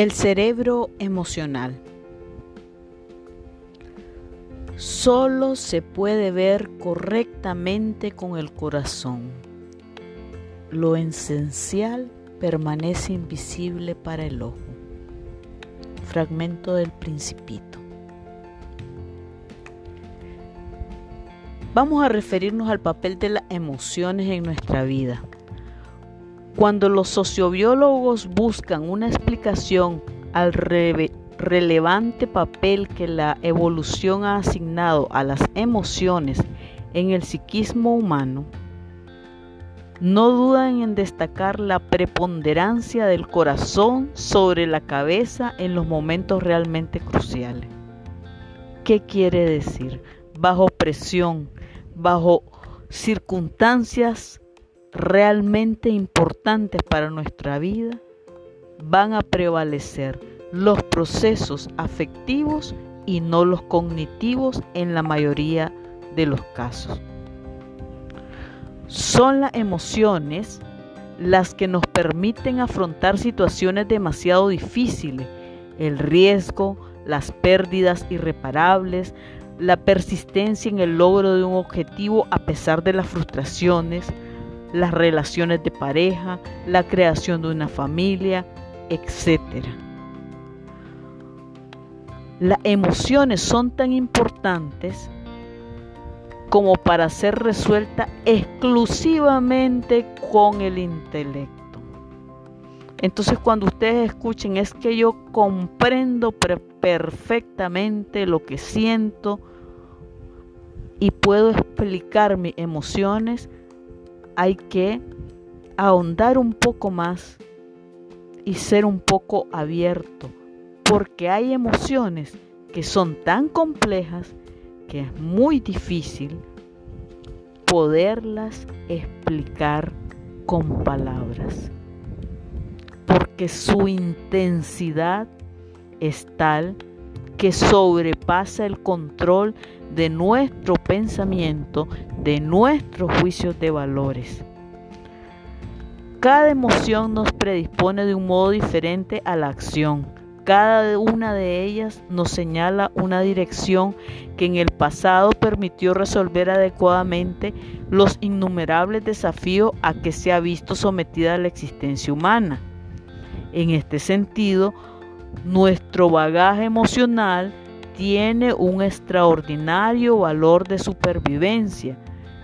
El cerebro emocional. Solo se puede ver correctamente con el corazón. Lo esencial permanece invisible para el ojo. Fragmento del Principito. Vamos a referirnos al papel de las emociones en nuestra vida. Cuando los sociobiólogos buscan una explicación al relevante papel que la evolución ha asignado a las emociones en el psiquismo humano, no dudan en destacar la preponderancia del corazón sobre la cabeza en los momentos realmente cruciales. ¿Qué quiere decir? Bajo presión, bajo circunstancias realmente importantes para nuestra vida, van a prevalecer los procesos afectivos y no los cognitivos en la mayoría de los casos. Son las emociones las que nos permiten afrontar situaciones demasiado difíciles, el riesgo, las pérdidas irreparables, la persistencia en el logro de un objetivo a pesar de las frustraciones, las relaciones de pareja, la creación de una familia, etc. Las emociones son tan importantes como para ser resueltas exclusivamente con el intelecto. Entonces cuando ustedes escuchen es que yo comprendo perfectamente lo que siento y puedo explicar mis emociones, hay que ahondar un poco más y ser un poco abierto, porque hay emociones que son tan complejas que es muy difícil poderlas explicar con palabras, porque su intensidad es tal que sobrepasa el control de nuestro pensamiento, de nuestros juicios de valores. Cada emoción nos predispone de un modo diferente a la acción. Cada una de ellas nos señala una dirección que en el pasado permitió resolver adecuadamente los innumerables desafíos a que se ha visto sometida la existencia humana. En este sentido, nuestro bagaje emocional tiene un extraordinario valor de supervivencia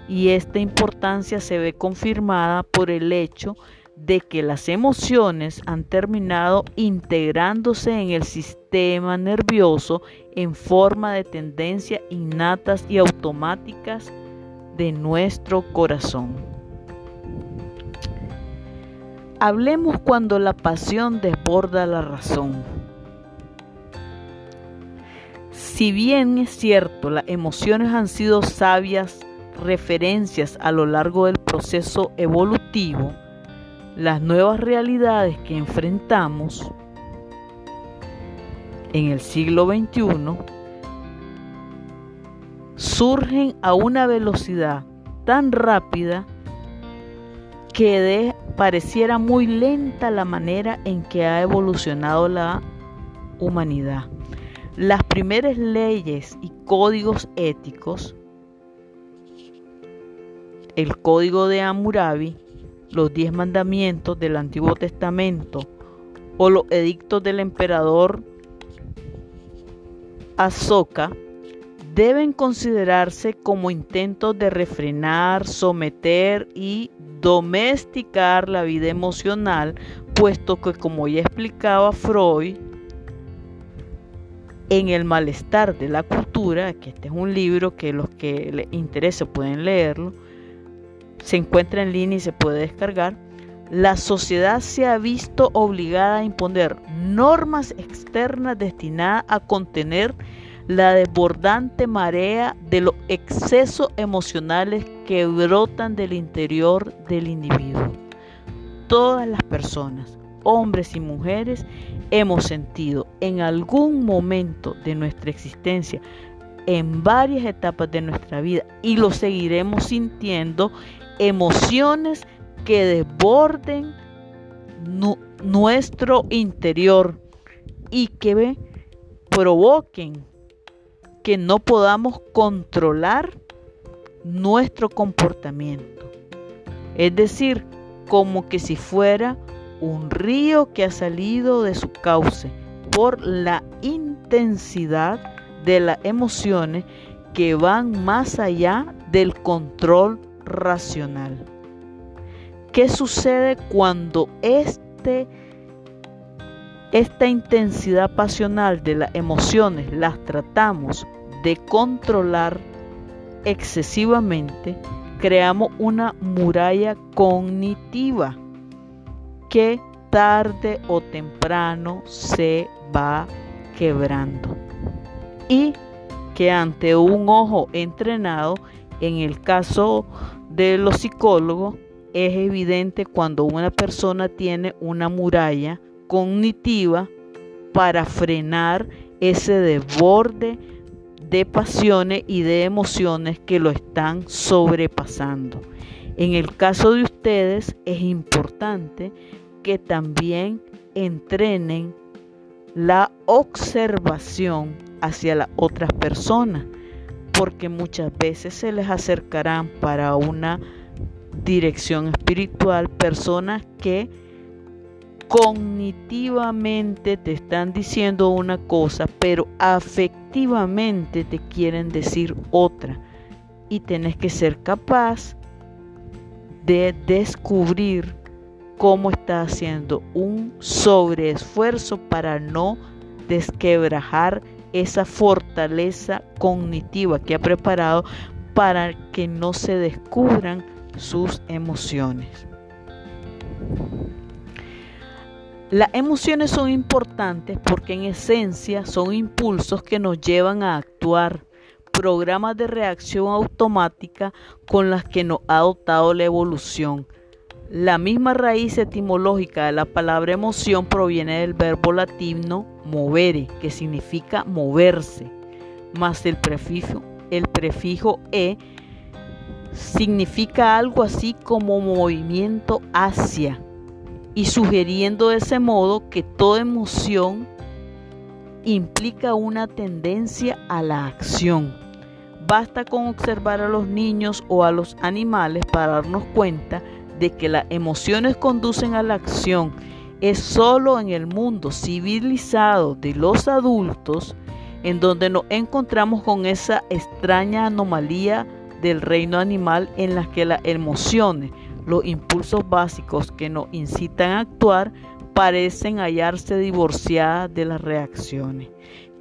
y esta importancia se ve confirmada por el hecho de que las emociones han terminado integrándose en el sistema nervioso en forma de tendencias innatas y automáticas de nuestro corazón. Hablemos cuando la pasión desborda la razón. Si bien es cierto, las emociones han sido sabias referencias a lo largo del proceso evolutivo, las nuevas realidades que enfrentamos en el siglo XXI surgen a una velocidad tan rápida que pareciera muy lenta la manera en que ha evolucionado la humanidad. Las primeras leyes y códigos éticos, el código de Hammurabi, los diez mandamientos del Antiguo Testamento o los edictos del emperador Azoka, deben considerarse como intentos de refrenar, someter y domesticar la vida emocional, puesto que como ya explicaba Freud, en el malestar de la cultura, que este es un libro que los que les interese pueden leerlo, se encuentra en línea y se puede descargar, la sociedad se ha visto obligada a imponer normas externas destinadas a contener la desbordante marea de los excesos emocionales que brotan del interior del individuo. Todas las personas, hombres y mujeres, hemos sentido en algún momento de nuestra existencia, en varias etapas de nuestra vida, y lo seguiremos sintiendo, emociones que desborden nuestro interior, y que provoquen que no podamos controlar nuestro comportamiento. Es decir, como que si fuera un río que ha salido de su cauce por la intensidad de las emociones que van más allá del control racional. ¿Qué sucede cuando este, esta intensidad pasional de las emociones las tratamos de controlar excesivamente? Creamos una muralla cognitiva que tarde o temprano se va quebrando. Y que ante un ojo entrenado, en el caso de los psicólogos, es evidente cuando una persona tiene una muralla cognitiva para frenar ese desborde de pasiones y de emociones que lo están sobrepasando. En el caso de ustedes es importante que también entrenen la observación hacia las otras personas, porque muchas veces se les acercarán para una dirección espiritual personas que cognitivamente te están diciendo una cosa, pero afectivamente te quieren decir otra. Y tenés que ser capaz de descubrir cómo está haciendo un sobreesfuerzo para no desquebrajar esa fortaleza cognitiva que ha preparado para que no se descubran sus emociones. Las emociones son importantes porque en esencia son impulsos que nos llevan a actuar, programas de reacción automática con las que nos ha dotado la evolución. La misma raíz etimológica de la palabra emoción proviene del verbo latino movere, que significa moverse, más el prefijo, el prefijo e significa algo así como movimiento hacia y sugiriendo de ese modo que toda emoción implica una tendencia a la acción. Basta con observar a los niños o a los animales para darnos cuenta de que las emociones conducen a la acción es solo en el mundo civilizado de los adultos en donde nos encontramos con esa extraña anomalía del reino animal en la que las emociones, los impulsos básicos que nos incitan a actuar, parecen hallarse divorciadas de las reacciones.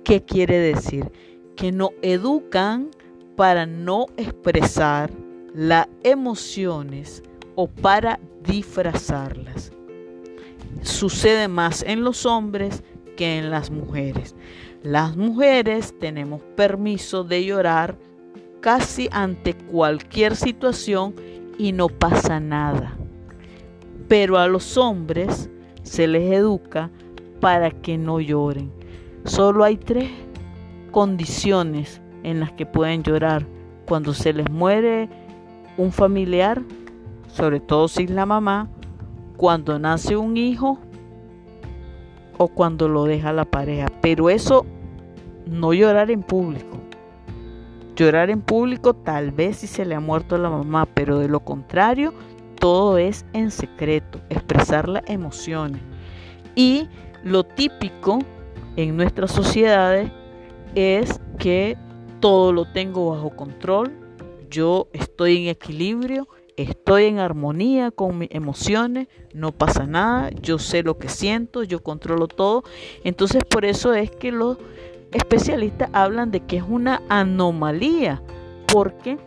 ¿Qué quiere decir? Que nos educan para no expresar las emociones o para disfrazarlas. Sucede más en los hombres que en las mujeres. Las mujeres tenemos permiso de llorar casi ante cualquier situación y no pasa nada. Pero a los hombres se les educa para que no lloren. Solo hay tres condiciones en las que pueden llorar. Cuando se les muere un familiar, sobre todo si es la mamá, cuando nace un hijo o cuando lo deja la pareja. Pero eso no llorar en público. Llorar en público tal vez si se le ha muerto la mamá, pero de lo contrario, todo es en secreto, expresar las emociones. Y lo típico en nuestras sociedades es que todo lo tengo bajo control, yo estoy en equilibrio, estoy en armonía con mis emociones, no pasa nada, yo sé lo que siento, yo controlo todo. Entonces por eso es que los especialistas hablan de que es una anomalía, porque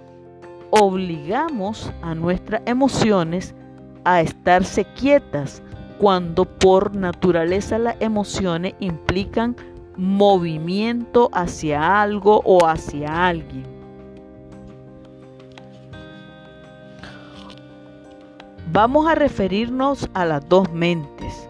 obligamos a nuestras emociones a estarse quietas, cuando por naturaleza las emociones implican movimiento hacia algo o hacia alguien. Vamos a referirnos a las dos mentes.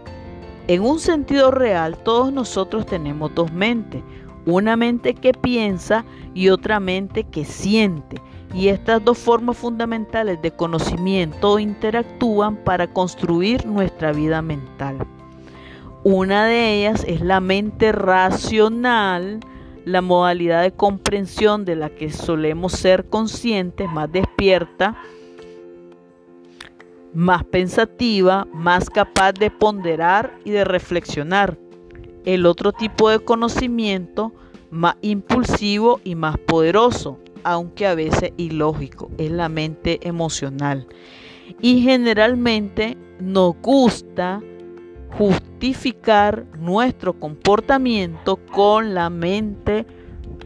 En un sentido real, todos nosotros tenemos dos mentes, una mente que piensa y otra mente que siente. Y estas dos formas fundamentales de conocimiento interactúan para construir nuestra vida mental. Una de ellas es la mente racional, la modalidad de comprensión de la que solemos ser conscientes, más despierta, más pensativa, más capaz de ponderar y de reflexionar. El otro tipo de conocimiento, más impulsivo y más poderoso, aunque a veces ilógico, es la mente emocional. Y generalmente nos gusta justificar nuestro comportamiento con la mente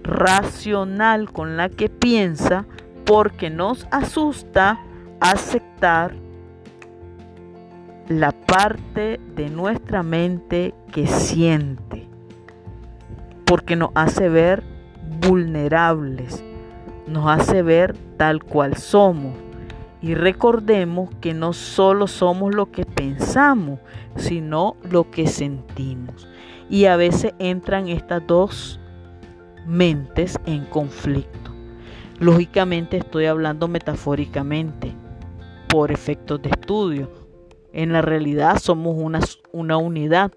racional con la que piensa porque nos asusta aceptar la parte de nuestra mente que siente, porque nos hace ver vulnerables, nos hace ver tal cual somos. Y recordemos que no solo somos lo que pensamos, sino lo que sentimos. Y a veces entran estas dos mentes en conflicto. Lógicamente estoy hablando metafóricamente, por efectos de estudio en la realidad somos una, una unidad,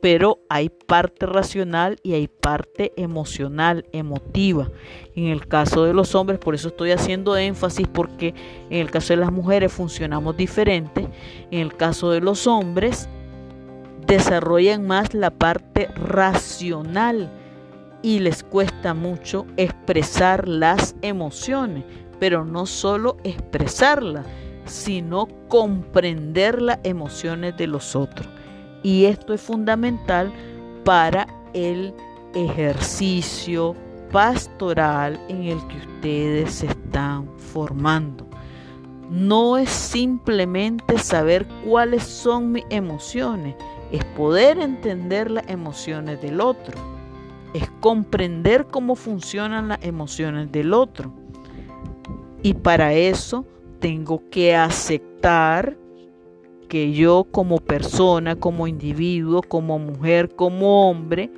pero hay parte racional y hay parte emocional, emotiva. En el caso de los hombres, por eso estoy haciendo énfasis, porque en el caso de las mujeres funcionamos diferente. En el caso de los hombres, desarrollan más la parte racional y les cuesta mucho expresar las emociones, pero no solo expresarlas, sino comprender las emociones de los otros. Y esto es fundamental para el ejercicio pastoral en el que ustedes se están formando. No es simplemente saber cuáles son mis emociones, es poder entender las emociones del otro, es comprender cómo funcionan las emociones del otro. Y para eso tengo que aceptar que yo como persona, como individuo, como mujer, como hombre,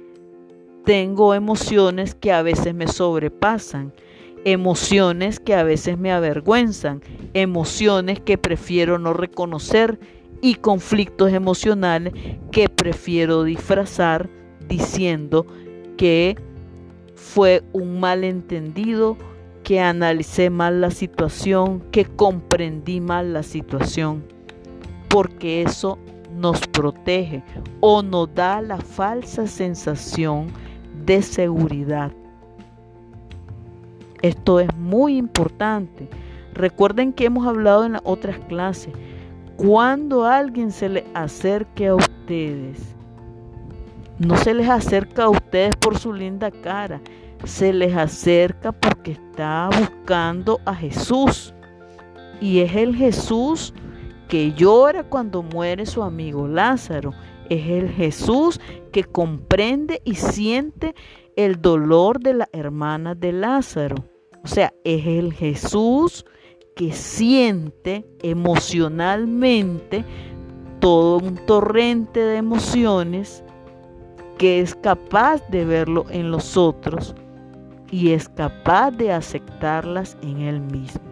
tengo emociones que a veces me sobrepasan, emociones que a veces me avergüenzan, emociones que prefiero no reconocer y conflictos emocionales que prefiero disfrazar diciendo que fue un malentendido que analicé mal la situación, que comprendí mal la situación, porque eso nos protege o nos da la falsa sensación de seguridad. Esto es muy importante. Recuerden que hemos hablado en las otras clases. Cuando alguien se le acerque a ustedes, no se les acerca a ustedes por su linda cara, se les acerca porque está buscando a Jesús. Y es el Jesús que llora cuando muere su amigo Lázaro. Es el Jesús que comprende y siente el dolor de la hermana de Lázaro. O sea, es el Jesús que siente emocionalmente todo un torrente de emociones que es capaz de verlo en los otros y es capaz de aceptarlas en él mismo.